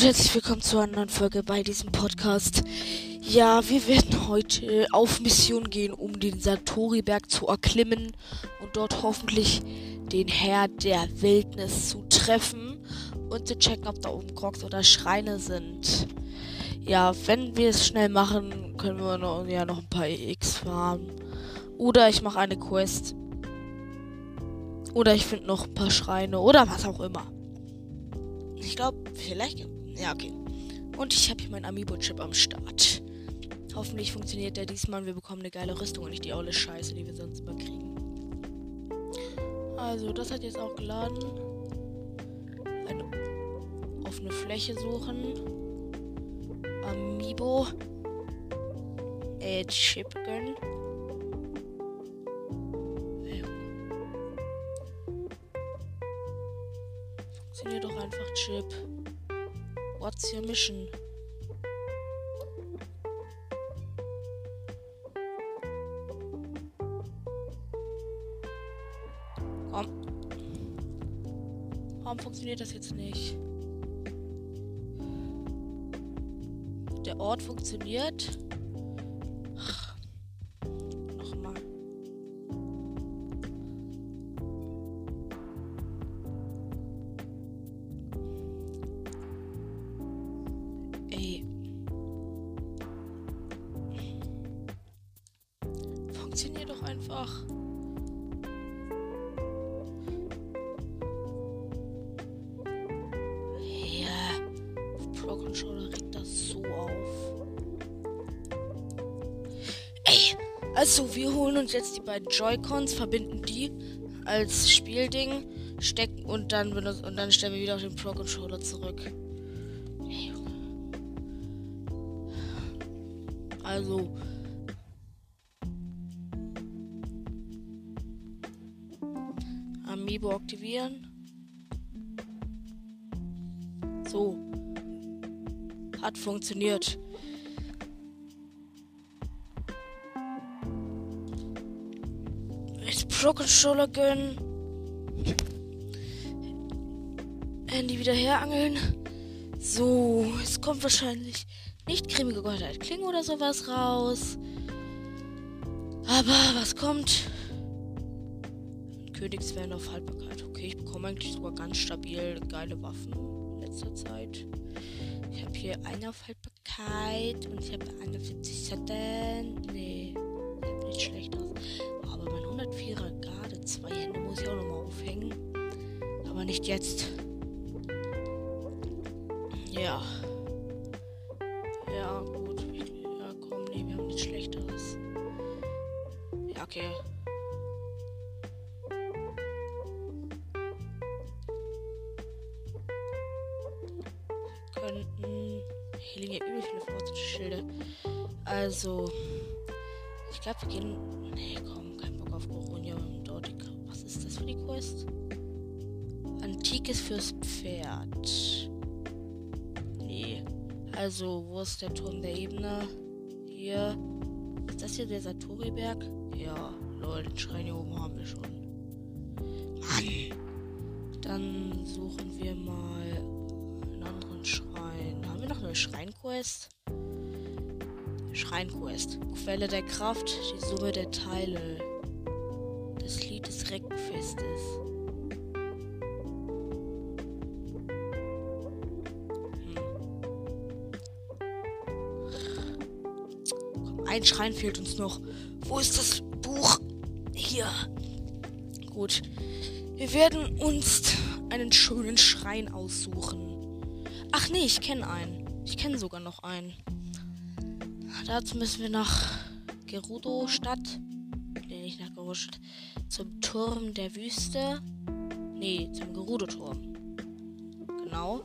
und herzlich willkommen zu einer neuen Folge bei diesem Podcast. Ja, wir werden heute auf Mission gehen, um den Satori-Berg zu erklimmen und dort hoffentlich den Herr der Wildnis zu treffen und zu checken, ob da oben Crocs oder Schreine sind. Ja, wenn wir es schnell machen, können wir noch, ja noch ein paar EX farmen. Oder ich mache eine Quest. Oder ich finde noch ein paar Schreine oder was auch immer. Ich glaube, vielleicht. Ja, okay. Und ich habe hier meinen Amiibo-Chip am Start. Hoffentlich funktioniert der diesmal und wir bekommen eine geile Rüstung und nicht die olle Scheiße, die wir sonst immer kriegen. Also, das hat jetzt auch geladen. Eine offene Fläche suchen. Amiibo. Äh, Chip gönnen. Funktioniert doch einfach, Chip. What's your mission? Komm. Warum funktioniert das jetzt nicht? Der Ort funktioniert. Beiden Joy-Cons, verbinden die als Spielding, stecken und dann benutzen und dann stellen wir wieder auf den Pro Controller zurück. Also, Amiibo aktivieren. So. Hat funktioniert. Pro Controller gönnen. Handy wieder herangeln. So, es kommt wahrscheinlich nicht cremige Goldheit Klinge oder sowas raus. Aber was kommt? Königswellen auf Haltbarkeit. Okay, ich bekomme eigentlich sogar ganz stabil geile Waffen in letzter Zeit. Ich habe hier eine auf Haltbarkeit und ich habe 71 Cent. Nee, sieht nicht schlecht aus. 104er Garde, zwei Hände muss ich auch nochmal aufhängen. Aber nicht jetzt. Ja. Ja, gut. Ja, komm, nee, wir haben nichts Schlechteres. Ja, okay. könnten. Hier liegen ja übel viele Fortschritte. Also. Ich glaube, wir gehen. Antikes fürs Pferd. Nee. Also, wo ist der Turm der Ebene? Hier. Ist das hier der Satori-Berg? Ja, lol, den Schrein hier oben haben wir schon. Mann! Dann suchen wir mal einen anderen Schrein. Haben wir noch eine Schreinquest? Schreinquest. Quelle der Kraft, die Summe der Teile. Das Lied des Reckenfestes. Ein Schrein fehlt uns noch. Wo ist das Buch? Hier. Gut. Wir werden uns einen schönen Schrein aussuchen. Ach nee, ich kenne einen. Ich kenne sogar noch einen. Dazu müssen wir nach Gerudo-Stadt. Nee, nicht nach Gerudo-Stadt. Zum Turm der Wüste. Nee, zum Gerudo-Turm. Genau.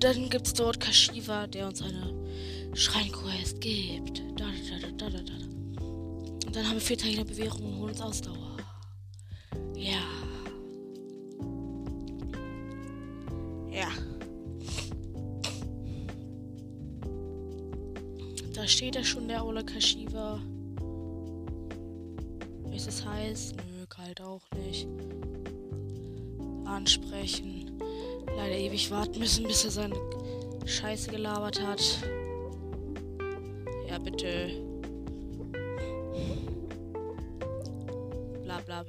Und dann gibt es dort Kashiwa, der uns eine Schreinquest gibt. Da, da, da. Und dann haben wir vier Tage Bewährung und holen uns Ausdauer. Ja. Ja. Da steht ja schon der Ola Kashiwa. Ist es heiß? Nö, kalt auch nicht. ansprechen. Ewig warten müssen, bis er seine Scheiße gelabert hat. Ja, bitte. Bla bla.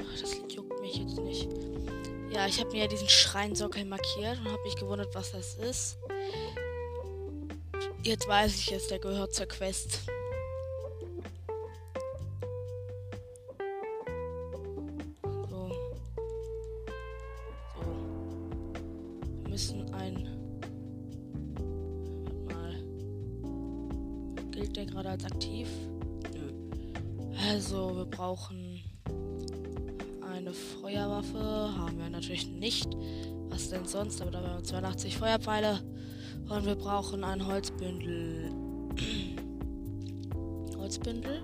Ach, das juckt mich jetzt nicht. Ja, ich habe mir ja diesen Schreinsockel markiert und habe mich gewundert, was das ist. Jetzt weiß ich es, der gehört zur Quest. 20 Feuerpfeile und wir brauchen ein Holzbündel. Holzbündel?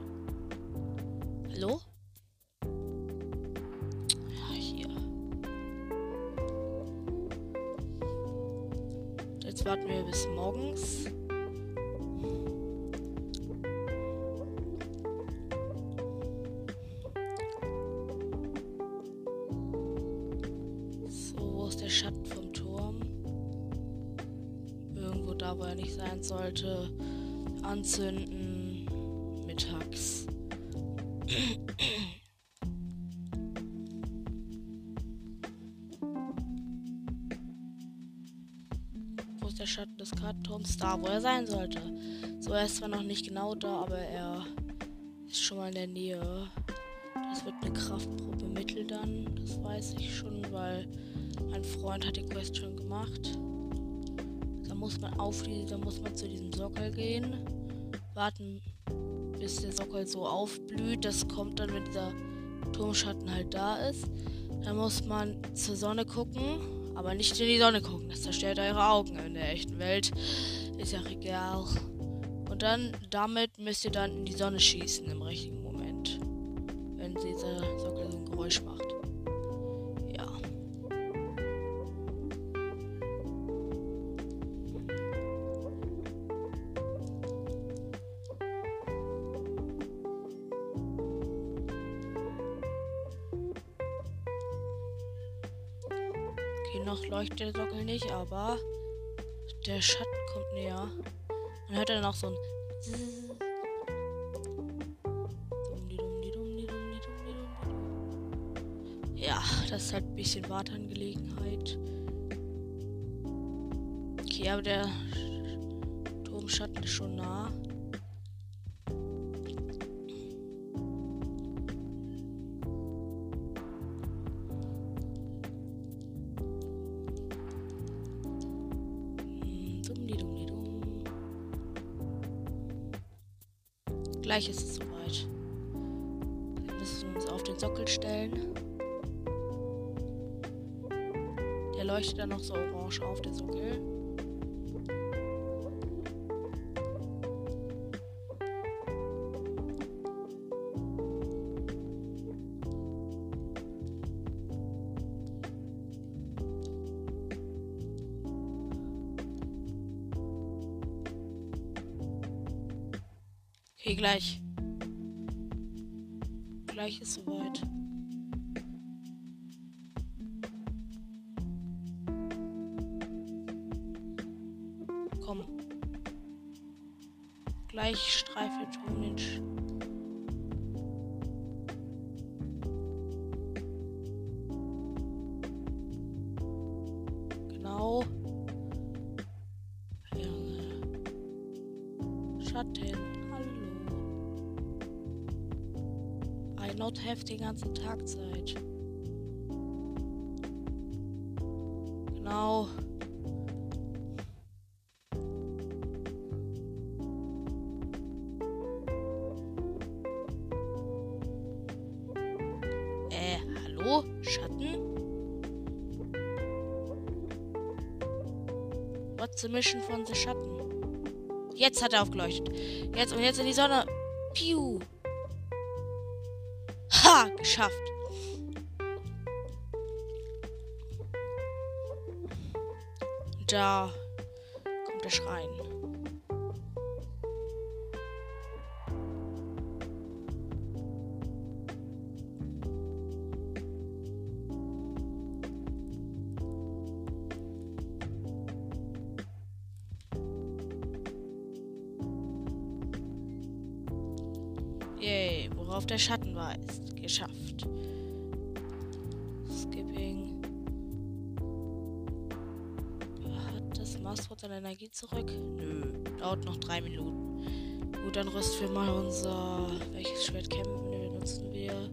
Wo ist der Schatten des Kartons? Da, wo er sein sollte. So, er ist zwar noch nicht genau da, aber er ist schon mal in der Nähe. Das wird eine Kraftprobe Mittel dann. Das weiß ich schon, weil mein Freund hat die Quest schon gemacht. Da muss man auf die, da muss man zu diesem Sockel gehen. Warten, bis der Sockel so aufblüht. Das kommt dann, wenn dieser Turmschatten halt da ist. Dann muss man zur Sonne gucken, aber nicht in die Sonne gucken. Das zerstört eure Augen in der echten Welt. Ist ja egal. Und dann, damit müsst ihr dann in die Sonne schießen im richtigen Moment. Wenn dieser Sockel so ein Geräusch macht. Sockel nicht, aber der Schatten kommt näher. Man hört dann auch so ein. Ja, das ist halt ein bisschen Wartangelegenheit. Okay, aber der Turmschatten ist schon nah. Gleich ist es soweit. Wir müssen uns auf den Sockel stellen. Der leuchtet dann noch so orange auf, der Sockel. Schatten. Hallo. I not have den ganzen Tag Zeit. Genau. Äh, hallo? Schatten? What's the mission von The Schatten? Jetzt hat er aufgeleuchtet. Jetzt und jetzt in die Sonne. Piu. Ha, geschafft. Da kommt der Schrein. Gut, dann rüsten wir mal unser. Welches Schwert kämpfen wir? Benutzen wir.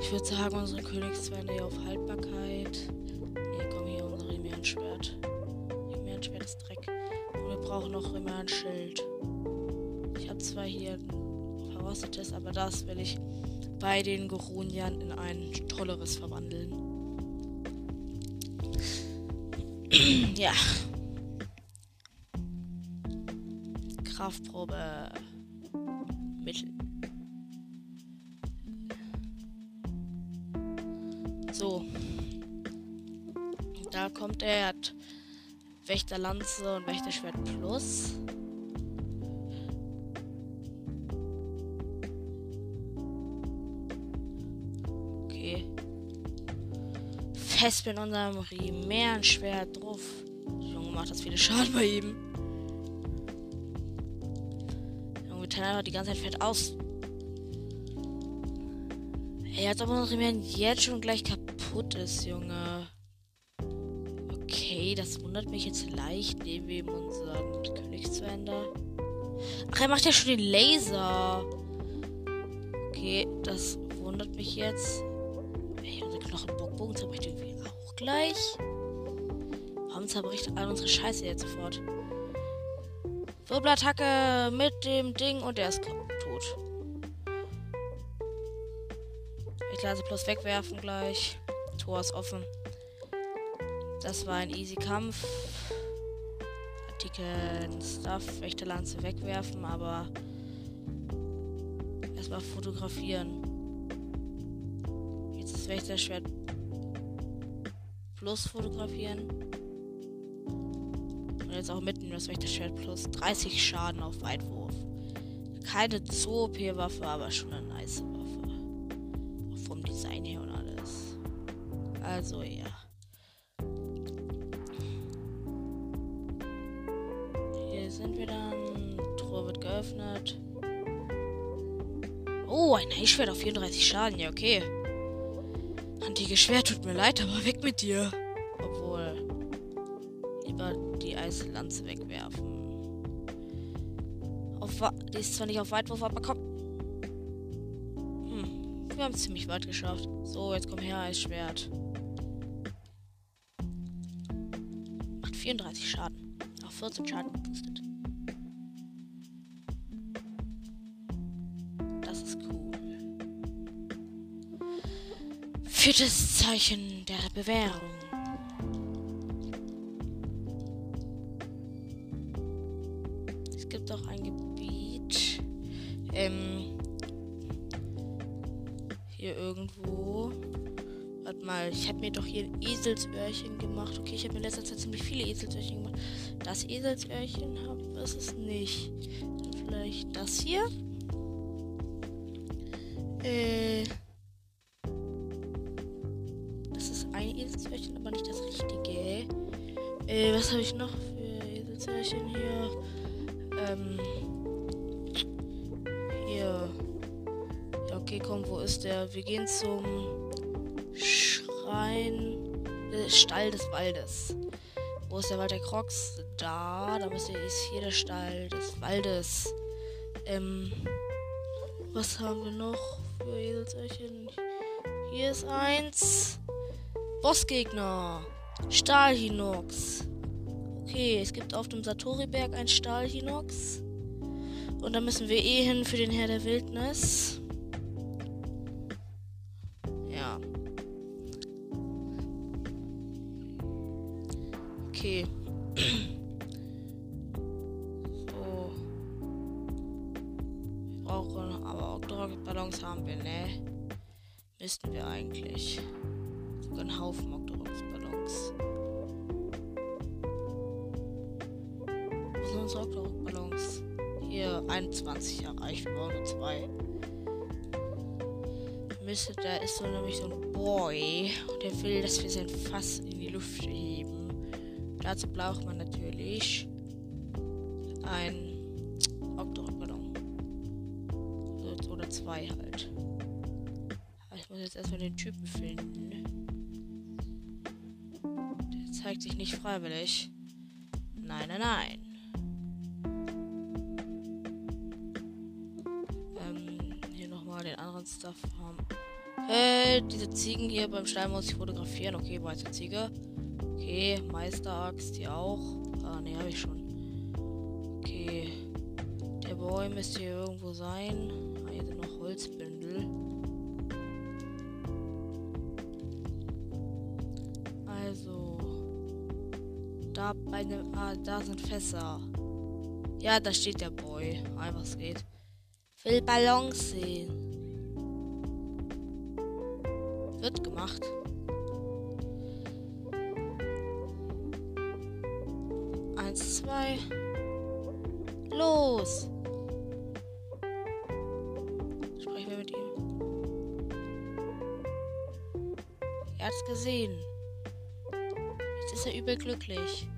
Ich würde sagen, unsere Königszweine auf Haltbarkeit. Hier, komm hier, unser Remian-Schwert. Remian-Schwert ist Dreck. Und wir brauchen noch Remian-Schild. Ich habe zwar hier verrostetes, aber das will ich bei den Goronian in ein tolleres verwandeln. ja. Kraftprobe. Er, hat Wächterlanze und Wächterschwert Plus. fest mit unserem Rimärenschwert drauf. Junge, macht das viele Schaden bei ihm. Junge, teilen einfach die ganze Zeit fett aus. Ey, als ob unser Rimären jetzt schon gleich kaputt ist, Junge. Das wundert mich jetzt leicht. Wir ihm unseren Königswender. Ach, er macht ja schon den Laser. Okay, das wundert mich jetzt. Ey, unser Knochenbockbogen zerbricht irgendwie gleich. Warum zerbricht all unsere Scheiße jetzt sofort? Wirbelattacke mit dem Ding und er ist tot. Ich lasse plus wegwerfen gleich. Tor ist offen. Das war ein easy Kampf. Artikel, Stuff, Wächterlanze wegwerfen, aber erstmal fotografieren. Jetzt ist Wächterschwert Plus fotografieren. Und jetzt auch mitten das Wächterschwert Plus 30 Schaden auf Weitwurf. Keine zu OP-Waffe, aber schon eine nice Waffe. Auch vom Design her und alles. Also ja. 34 Schaden. Ja, okay. Antikes Schwert, tut mir leid, aber weg mit dir. Obwohl. Lieber die Eislanze wegwerfen. Auf die ist zwar nicht auf Weitwurf, aber komm. Hm. Wir haben es ziemlich weit geschafft. So, jetzt komm her, Eisschwert. Macht 34 Schaden. Auf 14 Schaden geboostet. Viertes Zeichen der Bewährung. Es gibt auch ein Gebiet. Ähm, hier irgendwo. Warte mal, ich habe mir doch hier ein Eselsöhrchen gemacht. Okay, ich habe in letzter Zeit ziemlich viele Eselsöhrchen gemacht. Das Eselsöhrchen habe ist es nicht. vielleicht das hier. Äh. Wir gehen zum Schrein. Äh, Stall des Waldes. Wo ist der Wald der Crocs? Da. Da ist hier der Stall des Waldes. Ähm. Was haben wir noch für Eselsöhrchen? Hier ist eins. Bossgegner. Stahlhinox. Okay, es gibt auf dem Satoriberg ein Stahlhinox. Und da müssen wir eh hin für den Herr der Wildnis. Okay. so. Wir brauchen aber auch Ballons haben wir, ne? Müssten wir eigentlich sogar einen Haufen Octorok-Ballons. Wo sind unsere Octorok-Ballons? Hier 21 erreicht, wir brauchen nur zwei. Müsste, da ist so nämlich so ein Boy und der will, dass wir sein Fass in die Luft heben. Dazu braucht man natürlich ein Octorok-Ballon. Oder zwei halt. Ich muss jetzt erstmal den Typen finden. Der zeigt sich nicht freiwillig. Nein, nein, nein. Ähm, hier nochmal den anderen Stuff haben. Hey, diese Ziegen hier beim Stein muss ich fotografieren. Okay, weiße Ziege. Okay, Meisteraxt hier auch. Ah, ne, habe ich schon. Okay. Der Boy müsste hier irgendwo sein. Ah, hier sind noch Holzbündel. Also. Da bei ne, Ah, da sind Fässer. Ja, da steht der Boy. Einfach es geht. Will Ballons sehen. Wird gemacht. Los! Sprechen wir mit ihm. Er hat's gesehen. Jetzt ist er übel glücklich.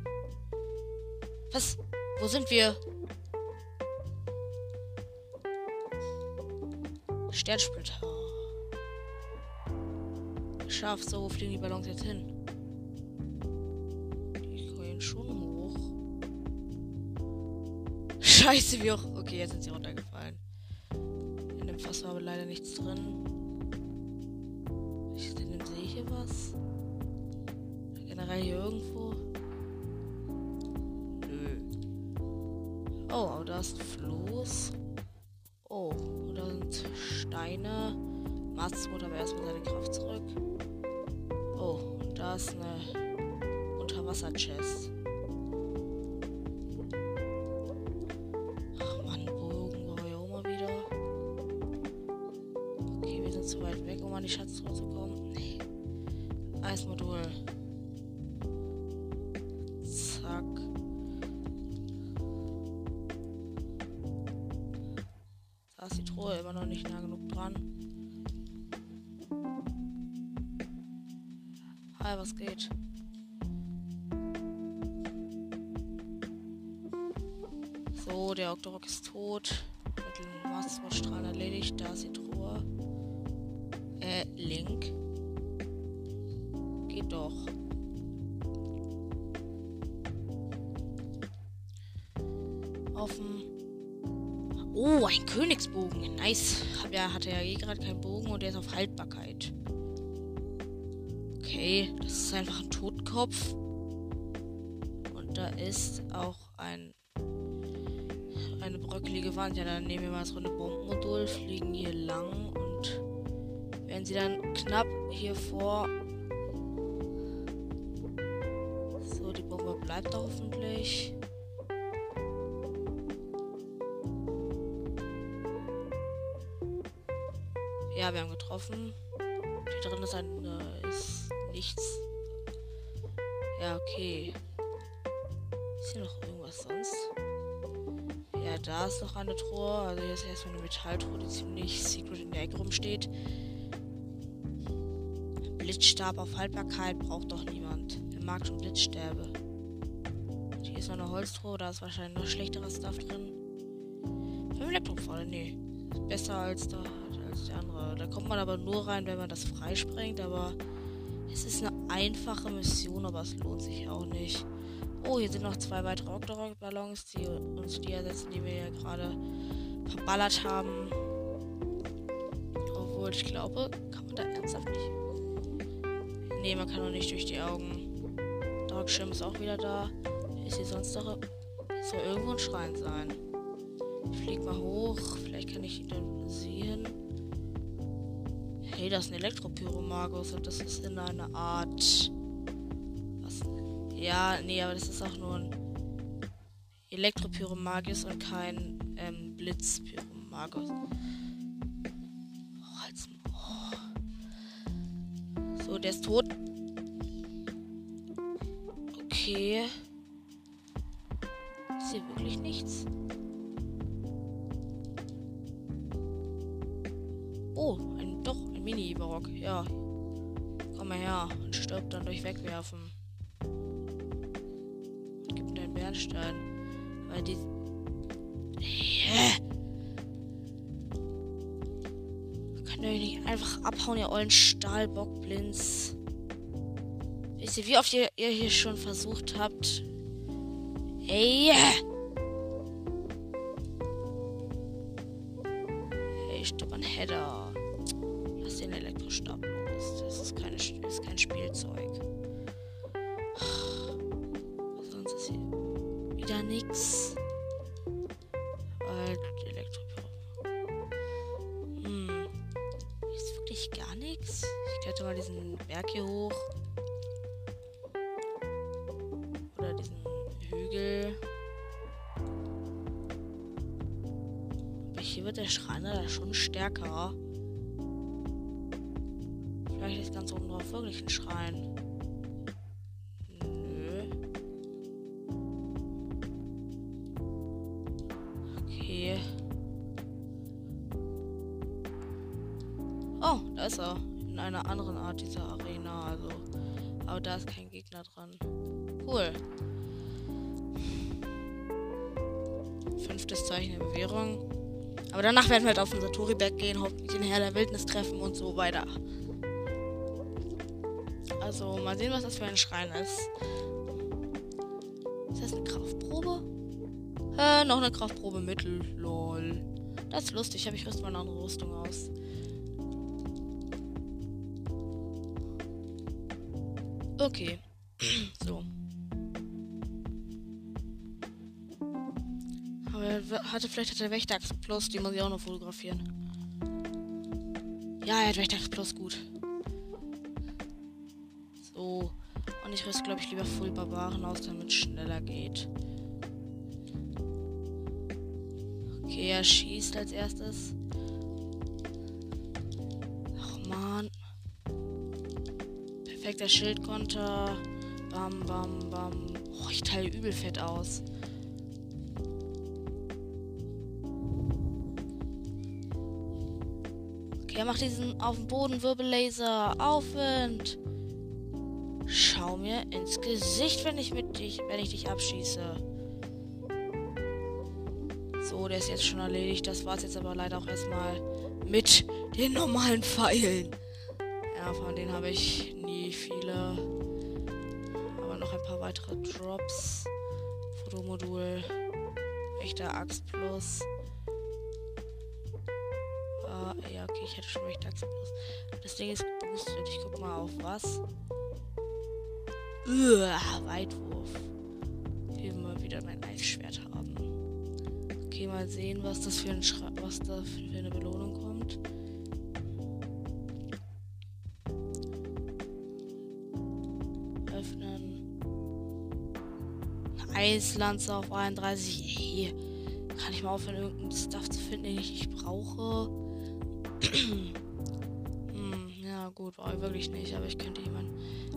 Was? Wo sind wir? Sternsplitter. Scharf, so fliegen die Ballons jetzt hin? Scheiße, wie auch. Okay, jetzt sind sie runtergefallen. In dem Fass war aber leider nichts drin. Ich denn sehe ich hier was? Generell hier irgendwo? Nö. Oh, aber da ist ein Floß. Oh, und da sind Steine. Mats holt aber erstmal seine Kraft zurück. Oh, und da ist eine Unterwasser-Chest. Eismodul. Zack. Da ist die Truhe immer noch nicht nah genug dran. Hi, was geht? So, der Octorok ist tot. Dem. Oh, ein Königsbogen. Nice. Hab ja, hatte ja eh gerade keinen Bogen und der ist auf Haltbarkeit. Okay, das ist einfach ein Totkopf. Und da ist auch ein eine bröckelige Wand. Ja, dann nehmen wir mal so eine Bombenmodul, fliegen hier lang und wenn sie dann knapp hier vor. So, die Bombe bleibt da hoffentlich. Ja, wir haben getroffen. Hier drin ist ein äh, ist nichts. Ja, okay. Ist hier noch irgendwas sonst? Ja, da ist noch eine Truhe. Also hier ist erstmal eine Metalltruhe, die ziemlich secret in der Ecke rumsteht. Blitzstab auf Haltbarkeit braucht doch niemand. Wer mag schon Blitzstäbe? Hier ist noch eine Holztruhe, da ist wahrscheinlich noch schlechteres Stuff drin. Fünf Elektropfahle, nee. Ist besser als da als der andere. Da kommt man aber nur rein, wenn man das freisprengt, aber es ist eine einfache Mission, aber es lohnt sich auch nicht. Oh, hier sind noch zwei weitere Octorok-Ballons, die uns die ersetzen, die wir ja gerade verballert haben. Obwohl, ich glaube, kann man da ernsthaft nicht. Nee, man kann noch nicht durch die Augen. Darkschirm ist auch wieder da. Ist hier sonst noch. Soll irgendwo ein Schrein sein. Ich flieg mal hoch. Vielleicht kann ich ihn dann sehen. Das ist ein Elektropyromagus und das ist in einer Art. Was? Ja, nee, aber das ist auch nur ein Elektropyromagus und kein ähm, Blitzpyromagus. Oh, als, oh. So, der ist tot. Okay. Ist hier wirklich nichts? Mini-Barock. Ja. Komm mal her und stirb dann durch Wegwerfen. Gib mir deinen Bernstein. Weil die. Hä? Könnt ihr nicht einfach abhauen, ihr ollen Stahlbockblins. Wisst ihr, wie oft ihr, ihr hier schon versucht habt? Ey! Hey, Ist ganz oben drauf wirklich ein Schrein. Nö. Okay. Oh, da ist er. In einer anderen Art dieser Arena, also. Aber da ist kein Gegner dran. Cool. Fünftes Zeichen der Bewährung. Aber danach werden wir halt auf den Satori-Berg gehen, hoffentlich den Herr der Wildnis treffen und so weiter. Also, mal sehen, was das für ein Schrein ist. Ist das eine Kraftprobe? Äh, noch eine Kraftprobe Mittel. Lol. Das ist lustig, aber ich rüste mal eine andere Rüstung aus. Okay. so. Aber er hatte vielleicht hat er Wächteraxt Plus, die muss ich auch noch fotografieren. Ja, er hat Wächteraxt Plus, gut. Ich rüste, glaube ich, lieber Full Barbaren aus, damit es schneller geht. Okay, er schießt als erstes. Ach man. Perfekter Schildkonter. Bam, bam, bam. Oh, ich teile übel fett aus. Okay, er macht diesen auf dem Boden Wirbellaser. Aufwind. Schau mir ins Gesicht, wenn ich mit dich, wenn ich dich abschieße. So, der ist jetzt schon erledigt. Das war's jetzt aber leider auch erstmal mit den normalen Pfeilen. Ja, von denen habe ich nie viele. Aber noch ein paar weitere Drops. Fotomodul. Echter Axt Plus. Ah, ja, okay, ich hätte schon recht Axt Plus. Das Ding ist geboostet. Ich guck mal auf was. Uah, Weitwurf. Hier mal wieder mein Eisschwert haben. Okay, mal sehen, was das für ein Schra was da für eine Belohnung kommt. Öffnen. Eislanze auf 31. Ey, kann ich mal aufhören, irgendeinen Stuff zu finden, den ich nicht brauche? brauche ich wirklich nicht, aber ich könnte jemanden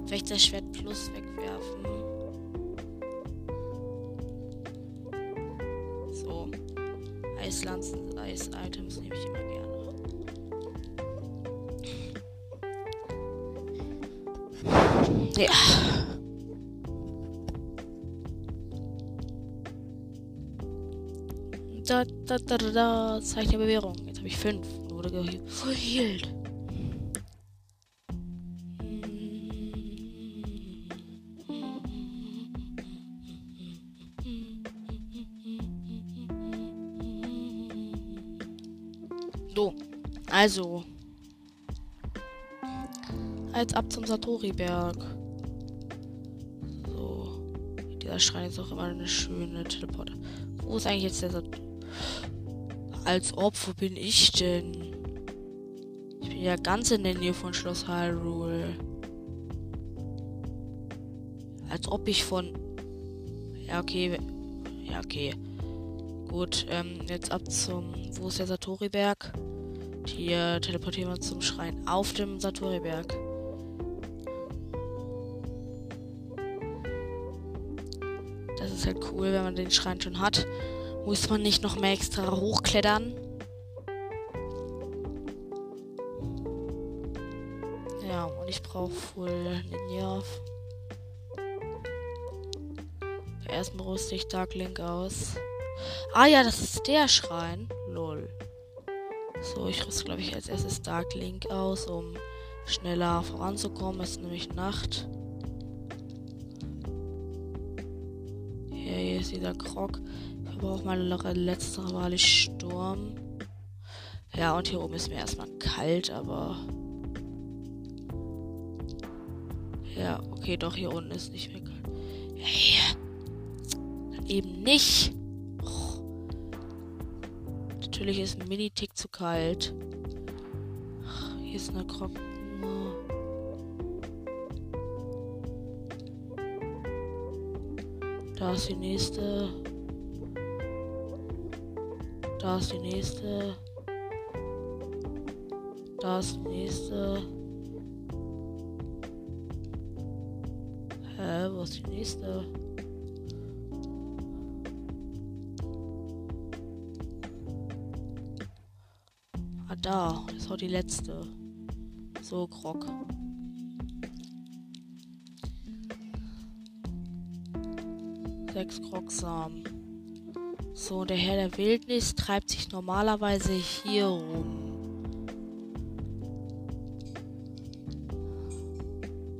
Wächterschwert Plus wegwerfen. So. Eislanzen, Eis-Items nehme ich immer gerne. Ja. Da, da, da, da, da. Zeichen der Bewährung. Jetzt habe ich fünf. Wurde geheilt. Also. Jetzt ab zum Satori-Berg. So. Dieser Schrein ist auch immer eine schöne Teleporter. Wo ist eigentlich jetzt der Satori? Als ob, wo bin ich denn? Ich bin ja ganz in der Nähe von Schloss Hyrule. Als ob ich von. Ja, okay. Ja, okay. Gut, ähm, jetzt ab zum. Wo ist der Satori-Berg? Hier teleportieren wir zum Schrein auf dem Satori-Berg. Das ist halt cool, wenn man den Schrein schon hat. Muss man nicht noch mehr extra hochklettern. Ja, und ich brauche Full Ninja. Erstmal rüste ich Dark Link aus. Ah ja, das ist der Schrein. Lol. So, ich rüste, glaube ich, als erstes Dark Link aus, um schneller voranzukommen. Es ist nämlich Nacht. Ja, hier ist dieser Krog. Ich habe auch meine letzte Wahl Sturm. Ja, und hier oben ist mir erstmal kalt, aber. Ja, okay, doch, hier unten ist nicht mehr kalt. Ja, hier. Dann eben nicht. Natürlich ist ein Mini-Tick zu kalt. Ach, hier ist eine Krog. Da ist die nächste. Da ist die nächste. Da ist die nächste. Hä, wo ist die nächste? Da. Das ist auch die letzte. So, Krog. Sechs Krogsamen. So, der Herr der Wildnis treibt sich normalerweise hier rum.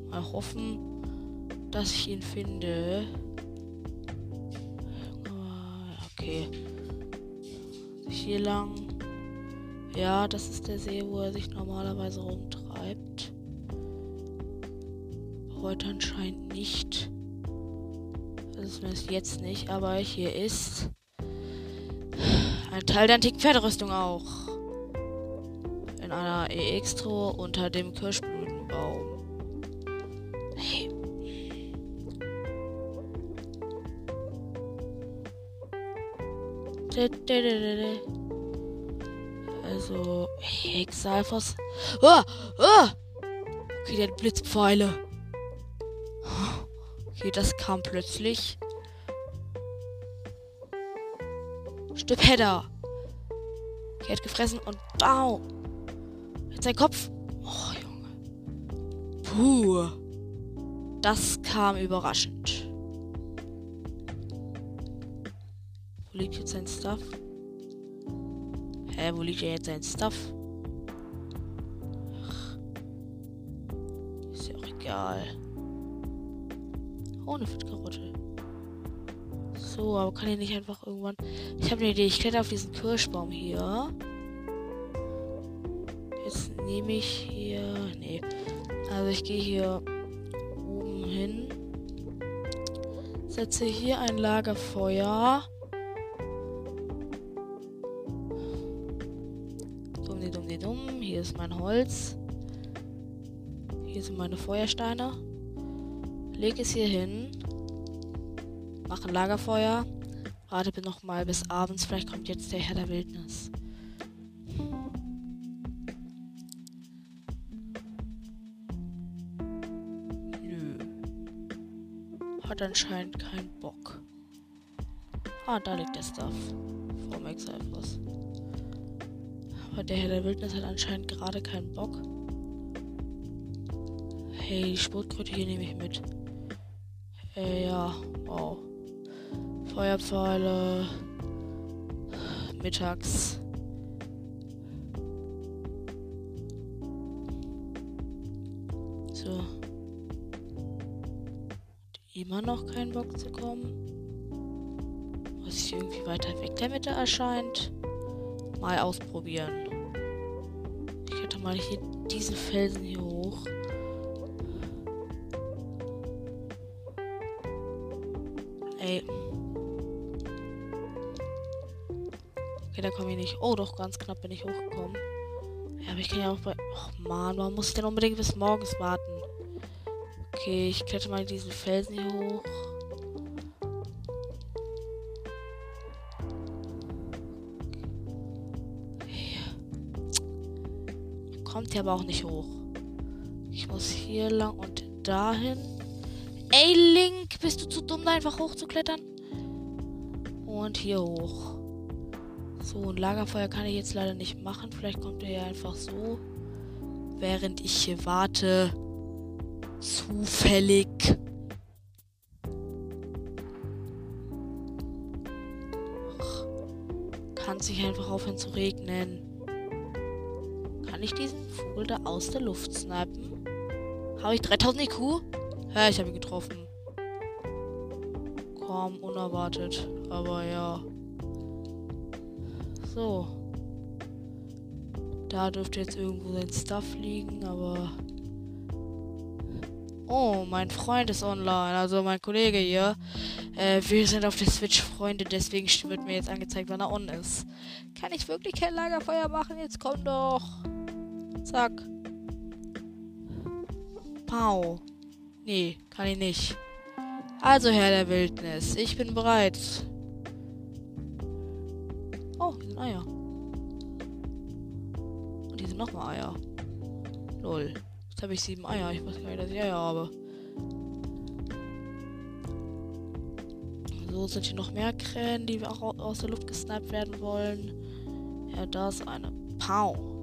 Mal hoffen, dass ich ihn finde. Okay. Hier lang. Ja, das ist der See, wo er sich normalerweise rumtreibt. Heute anscheinend nicht. Das ist jetzt nicht, aber hier ist ein Teil der antiken Pferderüstung auch. In einer EX-Truhe unter dem Kirschblütenbaum. Hey. Also, Hexalfos. Ah! Ah! Okay, der hat Blitzpfeile. Okay, das kam plötzlich. Stück Header. Okay, hat gefressen und bau. Jetzt sein Kopf. Oh, Junge. Puh. Das kam überraschend. Wo liegt jetzt sein Stuff? Hä, wo liegt denn jetzt sein Stuff? Ach. Ist ja auch egal. Oh, eine Karotte. So, aber kann ich nicht einfach irgendwann. Ich habe eine Idee. Ich kletter auf diesen Kirschbaum hier. Jetzt nehme ich hier. Nee. Also ich gehe hier oben hin. Setze hier ein Lagerfeuer. Holz. Hier sind meine Feuersteine. Leg es hier hin. Mach ein Lagerfeuer. Warte noch mal bis abends. Vielleicht kommt jetzt der Herr der Wildnis. Nö. Hat anscheinend keinen Bock. Ah, da liegt der Stuff. Vom Exalfos. Der Herr der Wildnis hat anscheinend gerade keinen Bock. Hey, die Sportkröte hier nehme ich mit. Äh, ja, wow. Feuerpfeile. Mittags. So. Immer noch keinen Bock zu kommen. Was hier irgendwie weiter weg der Mitte erscheint. Mal ausprobieren. Ich hätte mal hier diesen Felsen hier hoch. Ey. Okay, da komme ich nicht. Oh, doch, ganz knapp bin ich hochgekommen. Ja, aber ich kann ja auch bei. Och man, man muss denn unbedingt bis morgens warten. Okay, ich kletter mal diesen Felsen hier hoch. Hier aber auch nicht hoch. Ich muss hier lang und dahin. Ey, Link, bist du zu dumm, da einfach hochzuklettern? Und hier hoch. So, ein Lagerfeuer kann ich jetzt leider nicht machen. Vielleicht kommt er ja einfach so. Während ich hier warte. Zufällig. Kann sich einfach aufhören zu regnen. Kann ich diesen Vogel da aus der Luft snipen? Habe ich 3000 IQ? Hä, ich habe ihn getroffen. Komm, unerwartet. Aber ja. So. Da dürfte jetzt irgendwo sein Stuff liegen, aber. Oh, mein Freund ist online, also mein Kollege hier. Äh, wir sind auf der Switch Freunde, deswegen wird mir jetzt angezeigt, wann er on ist. Kann ich wirklich kein Lagerfeuer machen? Jetzt komm doch. Zack. Pau. Nee, kann ich nicht. Also, Herr der Wildnis, ich bin bereit. Oh, hier sind Eier. Und hier sind nochmal Eier. Lol. Jetzt habe ich sieben Eier. Ich weiß gar nicht, dass ich Eier habe. So sind hier noch mehr Krähen, die auch aus der Luft gesnappt werden wollen. Ja, da ist eine. Pau.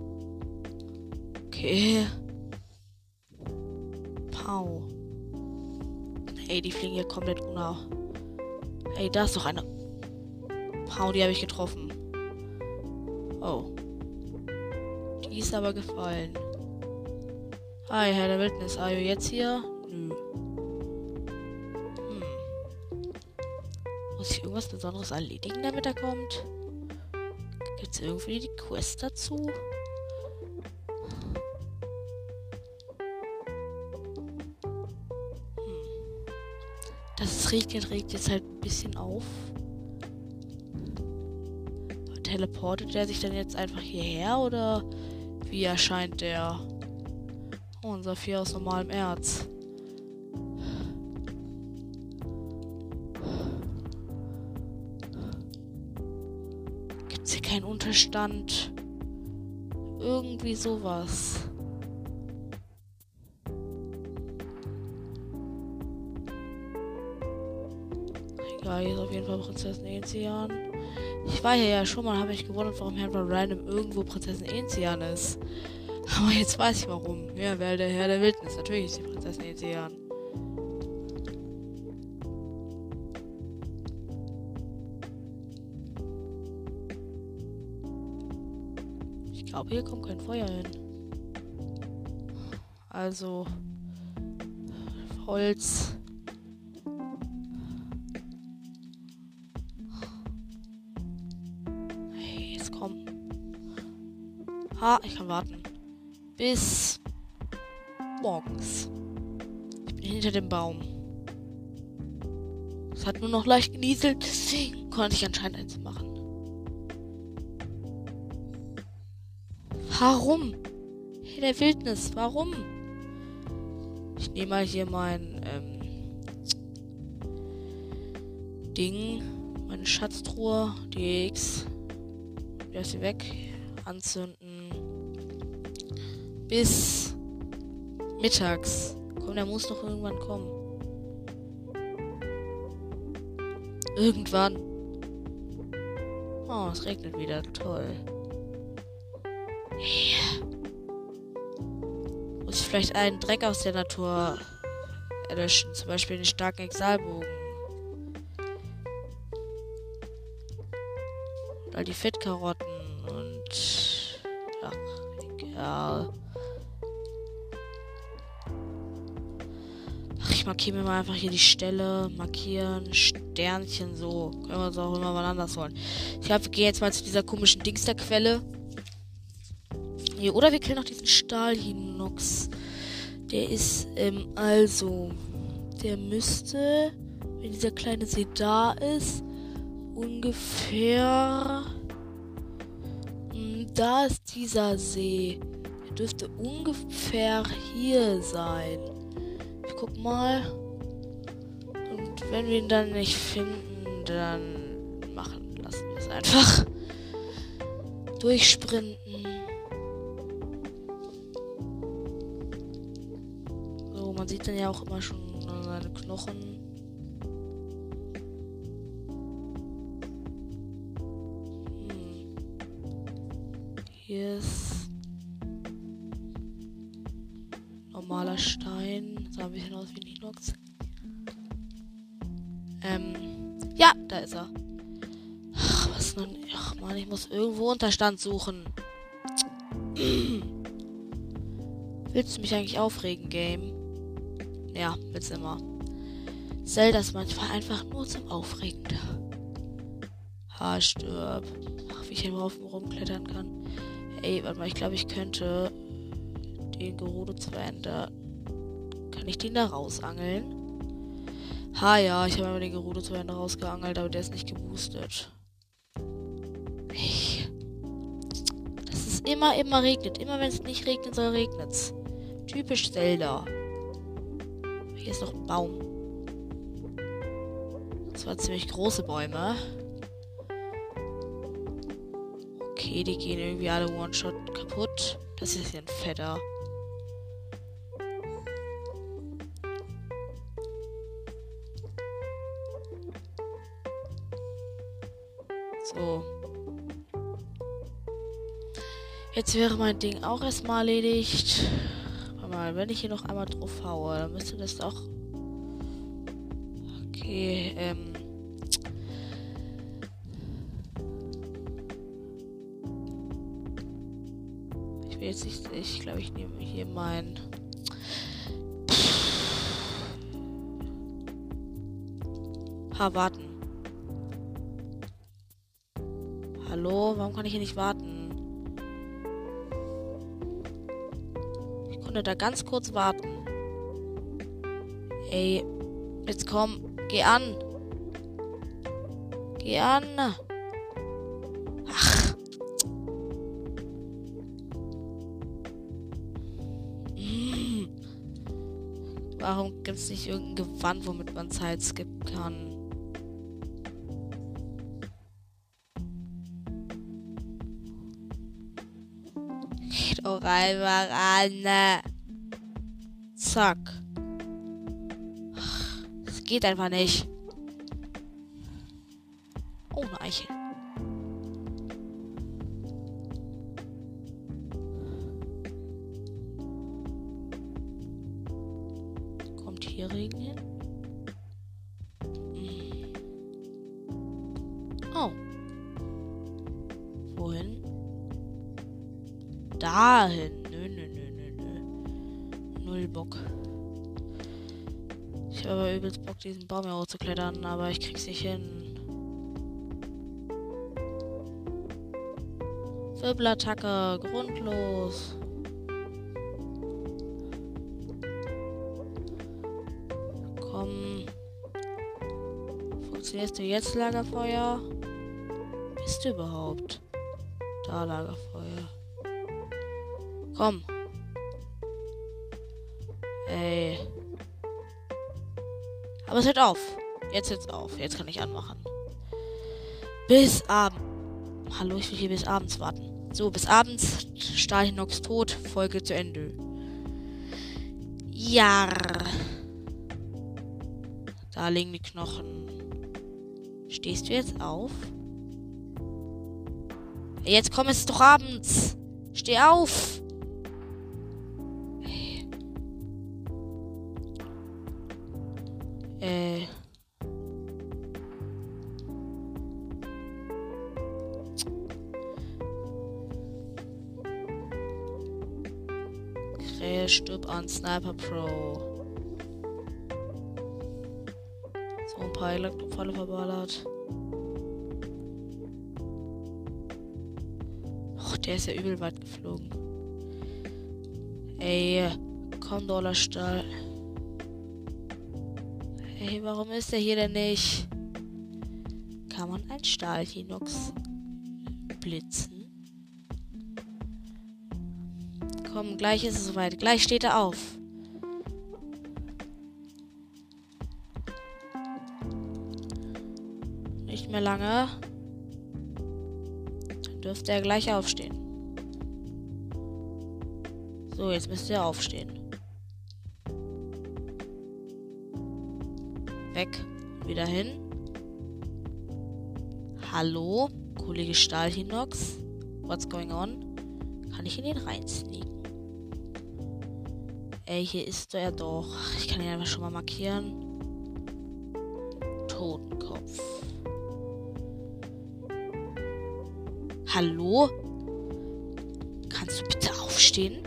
Okay. Pau. Ey, die fliegen hier komplett unter. Ey, da ist doch eine. Pau, die habe ich getroffen. Oh. Die ist aber gefallen. Hi, Herr der Wildnis. Are you jetzt hier? Nö. Hm. Muss ich irgendwas Besonderes erledigen, damit er kommt? Gibt es irgendwie die Quest dazu? Das regnet, regt jetzt halt ein bisschen auf. Teleportet der sich dann jetzt einfach hierher oder wie erscheint der? Unser Vier aus normalem Erz. Gibt's hier keinen Unterstand? Irgendwie sowas. Hier ist auf jeden Fall Prinzessin Enzian. Ich war hier ja schon mal, habe mich gewundert, warum Herr Random irgendwo Prinzessin Enzian ist. Aber jetzt weiß ich warum. Ja, weil der Herr der Wildnis. Natürlich ist die Prinzessin Enzian. Ich glaube, hier kommt kein Feuer hin. Also Holz. Ha, ich kann warten. Bis morgens. Ich bin hinter dem Baum. Es hat nur noch leicht genieselt, deswegen konnte ich anscheinend eins machen. Warum? In der Wildnis, warum? Ich nehme mal hier mein ähm, Ding, meine Schatztruhe, die X. Lass sie weg. Anzünden bis mittags. Komm, der muss doch irgendwann kommen. Irgendwann. Oh, es regnet wieder. Toll. Yeah. Muss ich vielleicht einen Dreck aus der Natur erlöschen. Zum Beispiel den starken Exalbogen. Oder die Fettkarotten Ich markiere mir mal einfach hier die Stelle. Markieren, Sternchen, so. Können wir uns auch immer mal anders holen. Ich glaube, wir gehen jetzt mal zu dieser komischen Dingsterquelle. Hier, oder wir killen noch diesen Stahlhinox. Der ist, ähm, also. Der müsste, wenn dieser kleine See da ist, ungefähr. Hm, da ist dieser See. Der dürfte ungefähr hier sein guck mal. Und wenn wir ihn dann nicht finden, dann machen lassen wir es einfach. Durchsprinten. So, man sieht dann ja auch immer schon seine Knochen. Hm. Hier ist normaler Stein. Sah ein bisschen aus wie ein Inox. Ähm, ja, da ist er. Ach, was nun? Ach man, ich muss irgendwo Unterstand suchen. Willst du mich eigentlich aufregen, Game? Ja, willst immer. Zelda ist manchmal einfach nur zum Aufregen. Ha, stirb. Ach, wie ich hier auf rumklettern kann. Ey, warte mal, ich glaube, ich könnte den Gerudo zu Ende. Kann ich den da rausangeln? Ha ja, ich habe immer den Gerudo zu Ende rausgeangelt, aber der ist nicht geboostet. Hey. Das ist immer, immer regnet. Immer wenn es nicht regnen soll, regnet's. Typisch Zelda. Hier ist noch ein Baum. Das waren ziemlich große Bäume. Okay, die gehen irgendwie alle One-Shot kaputt. Das ist ja ein fetter. Wäre mein Ding auch erstmal erledigt. Warte mal, wenn ich hier noch einmal drauf haue, dann müsste das doch. Okay, ähm. Ich will jetzt nicht. Ich glaube, ich nehme hier mein. Ha, warten. Hallo, warum kann ich hier nicht warten? Konnte da ganz kurz warten. Ey, jetzt komm, geh an. Geh an. Ach. Hm. Warum gibt es nicht irgendein Gewand, womit man Zeit skippen kann? doch einfach an. Zack. Es geht einfach nicht. Baum hier hochzuklettern, aber ich krieg's nicht hin. Wirbelattacke, grundlos. Komm. Funktionierst du jetzt, Lagerfeuer? Bist du überhaupt? Da, Lagerfeuer. Komm. Ey. Aber es hört auf. Jetzt hört's auf. Jetzt kann ich anmachen. Bis abends. Hallo, ich will hier bis abends warten. So, bis abends. Stahlhinox tot. Folge zu Ende. Ja. Da liegen die Knochen. Stehst du jetzt auf? Jetzt komm es doch abends. Steh auf. Sniper Pro. So ein paar Elektropfalle verballert. Och, der ist ja übel weit geflogen. Ey, komm, Dollarstahl. Hey, warum ist er hier denn nicht? Kann man ein Stahlhinox blitzen? Komm, gleich ist es soweit. Gleich steht er auf. Nicht mehr lange. Dann dürfte er gleich aufstehen. So, jetzt müsste er aufstehen. Weg. Wieder hin. Hallo, Kollege Stahlhinox. What's going on? Kann ich in den reinsneaken? Ey, hier ist er doch. Ich kann ihn einfach schon mal markieren. Totenkopf. Hallo? Kannst du bitte aufstehen?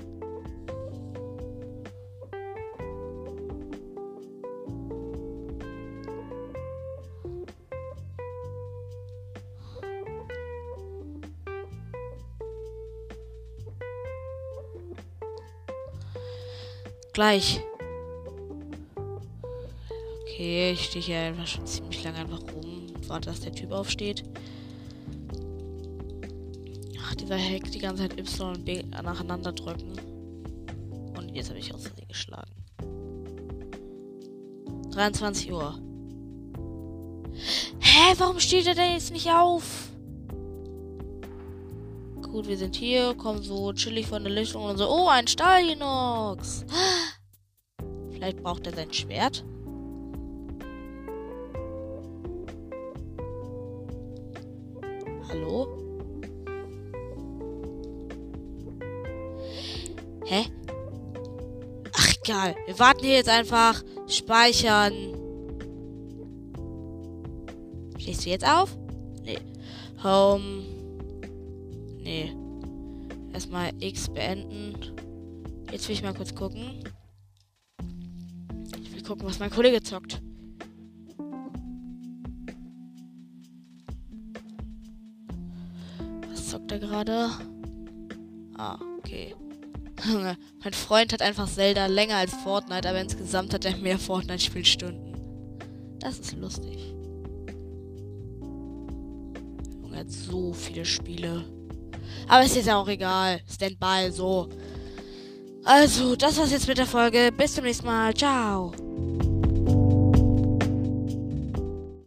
Gleich. Okay, ich stehe hier einfach schon ziemlich lange einfach rum und warte, dass der Typ aufsteht. Ach, dieser Hack die ganze Zeit Y und B nacheinander drücken. Und jetzt habe ich aus Versehen geschlagen. 23 Uhr. Hä, warum steht er denn jetzt nicht auf? Gut, wir sind hier, kommen so chillig von der Lichtung und so. Oh, ein Stahlinox. Vielleicht braucht er sein Schwert. Hallo? Hä? Ach, egal. Wir warten hier jetzt einfach. Speichern. Stehst du jetzt auf? Nee. Home. Nee. Erstmal X beenden. Jetzt will ich mal kurz gucken. Gucken, was mein Kollege zockt. Was zockt er gerade? Ah, okay. mein Freund hat einfach Zelda länger als Fortnite, aber insgesamt hat er mehr Fortnite-Spielstunden. Das ist lustig. Junge hat so viele Spiele. Aber ist jetzt auch egal. Standby, so. Also, das war's jetzt mit der Folge. Bis zum nächsten Mal. Ciao.